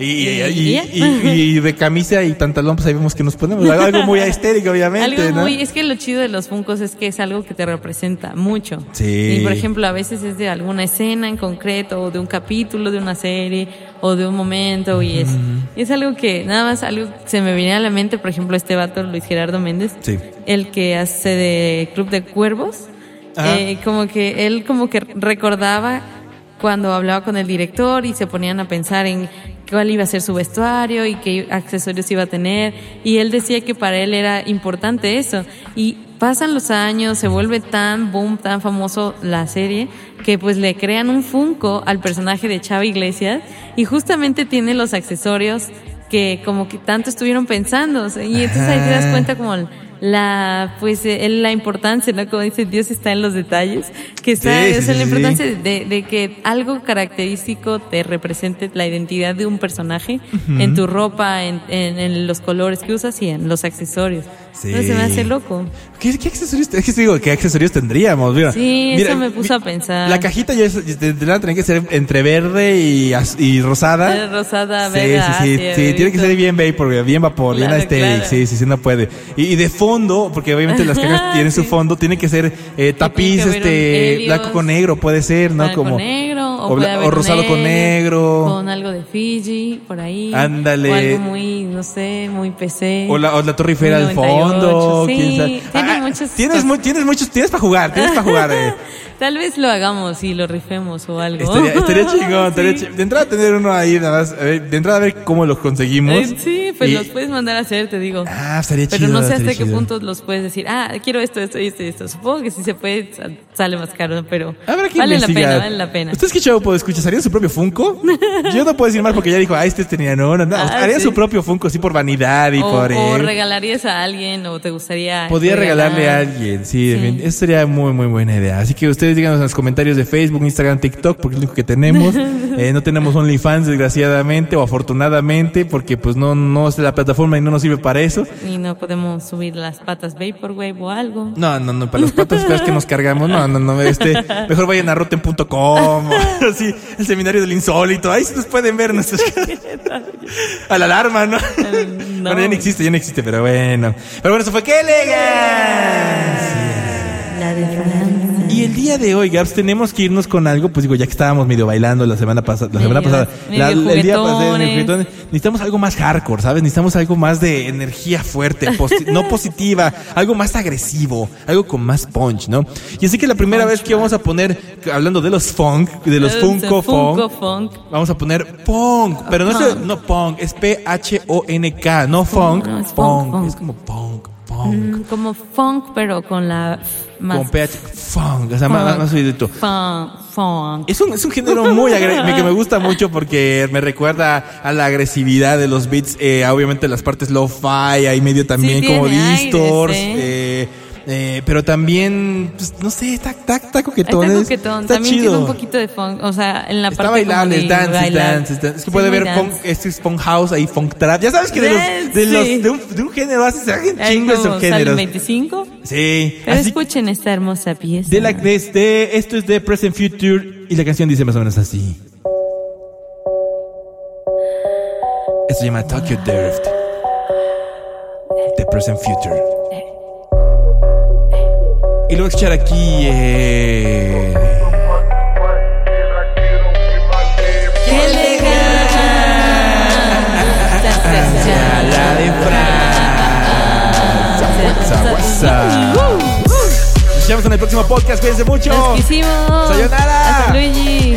Y, y, Y- y- de camisa y pantalón, pues ahí vemos que nos ponemos. Algo muy estético, obviamente, Algo ¿no? muy, es que lo chido de los Funkos es que es algo que te representa mucho. Sí. Y por ejemplo, a veces es de alguna escena en concreto, o de un capítulo de una serie, o de un momento, y es, es algo que nada más algo se me viene a la mente, por ejemplo, este vato, Luis Gerardo Méndez, Sí. el que hace de Club de Cuervos, eh, como que él como que recordaba cuando hablaba con el director y se ponían a pensar en cuál iba a ser su vestuario y qué accesorios iba a tener. Y él decía que para él era importante eso. Y pasan los años se vuelve tan boom tan famoso la serie que pues le crean un Funko al personaje de Chava Iglesias y justamente tiene los accesorios que como que tanto estuvieron pensando y entonces ahí te das cuenta como la pues eh, la importancia no como dice Dios está en los detalles que está Sí, sí, o sea, sí, la sí. importancia de, de que algo característico te represente la identidad de un personaje en tu ropa en, en, en los colores que usas y en los accesorios Sí. Entonces se me hace loco ¿Qué, qué accesorios? Es que te digo, ¿qué accesorios tendríamos? Mira, Sí, mira, eso me puso mi- a pensar. La cajita ya tendría que ser entre verde y, y rosada. Eh, rosada, Sí, verde, sí, sí, sí, sí, tiene que ser bien vapor, bien vapor, bien Claro, aesthetic, claro. sí, sí, sí, no puede. Y, y de fondo, porque obviamente las cajas tienen su fondo, tiene que ser eh, tapiz, que este, blanco con negro, puede ser, ¿no? Blanco Como negro o, o puede bla- haber o un rosado con negro. con algo de Fiji por ahí Ándale. o algo muy no sé muy PC O la, o la Torre Eiffel al 98, fondo. sí, quién sabe. tiene Ah, muchos Tienes, mu- tienes muchos, tienes para jugar, tienes para jugar. Eh. Tal vez lo hagamos y lo rifemos o algo. Estaría, estaría chingón, estaría Sí. chi- De entrada tener uno ahí, nada más. de entrada a ver cómo los conseguimos. Eh, sí, pues Y- los puedes mandar a hacer, te digo. Ah, estaría Pero chido. no sé hasta qué chido. punto los puedes decir, ah, quiero esto, esto y esto y esto. Supongo que sí se puede, sa- sale más caro, pero vale la pena, vale la pena. ¿Ustedes qué chavo puede escuchar? ¿Harían su propio Funko? Yo no puedo decir más porque ya dijo, ah, este tenía no, no, no. Ah, Harían sí. su propio Funko, sí, por vanidad y O, por. o eh, regalarías a alguien o te gustaría. Podría regalar. regalarle a alguien, sí, Sí. eso sería muy, muy buena idea. Así que ustedes díganos en los comentarios de Facebook, Instagram, TikTok, porque es lo único que tenemos. Eh, no tenemos OnlyFans, desgraciadamente, o afortunadamente, porque pues no, no es la plataforma y no nos sirve para eso. Y no podemos subir las patas Vaporwave o algo. No, no, no, para las patas feas que nos cargamos, no, no, no, este, mejor vayan a roten.com, o así, el seminario del insólito, ahí sí nos pueden ver nuestras A la alarma, ¿no? no. Bueno, ya no existe, ya no existe, pero bueno. Pero bueno, eso fue ¡Qué elegancia! La de el día de hoy, Gabs, tenemos que irnos con algo, pues digo, ya que estábamos medio bailando la semana pasada, la semana pasada, la- el día pasado, necesitamos algo más hardcore, ¿sabes? Necesitamos algo más de energía fuerte, posi- no positiva, algo más agresivo, algo con más punch, ¿no? Y así que la primera vez que vamos a poner, hablando de los funk, de los Funko Funko Funk, Funk. Vamos a poner punk, pero no es no punk, es P-H-O-N-K, no funk, no, es punk, punk, funk. es como punk, punk, Mm, como funk, pero con la más. con PH, funk, o sea, más, más suavecito. Funk, funk. Es un, es un género muy que me gusta mucho porque me recuerda a la agresividad de los beats, eh, obviamente las partes lo-fi, ahí medio también Sí, como distors, ¿eh? Eh, pero también, pues, no sé, está, está, está coquetón. Está coquetón. está También chido. tiene un poquito de funk. O sea, en la Está parte bailable, de dance, bailar. dance, es dance. Es que Sí, puede ver funk, este es funk house, ahí funk trap. Ya sabes que de los, de los, Sí. de un, de un género hace se hacen Ahí chingos salen subgéneros. 25. Sí. Pero así- escuchen esta hermosa pieza. de la, de este- esto es de Present Future y la canción dice más o menos así. Esto se llama Tokyo Drift. The Present Future. Y lo escuchar aquí. Eh... ¡Qué elegante! la de Francia. Nos vemos en el próximo podcast. Cuídense mucho. Nos quisimos. Sayonara. Hasta Luigi.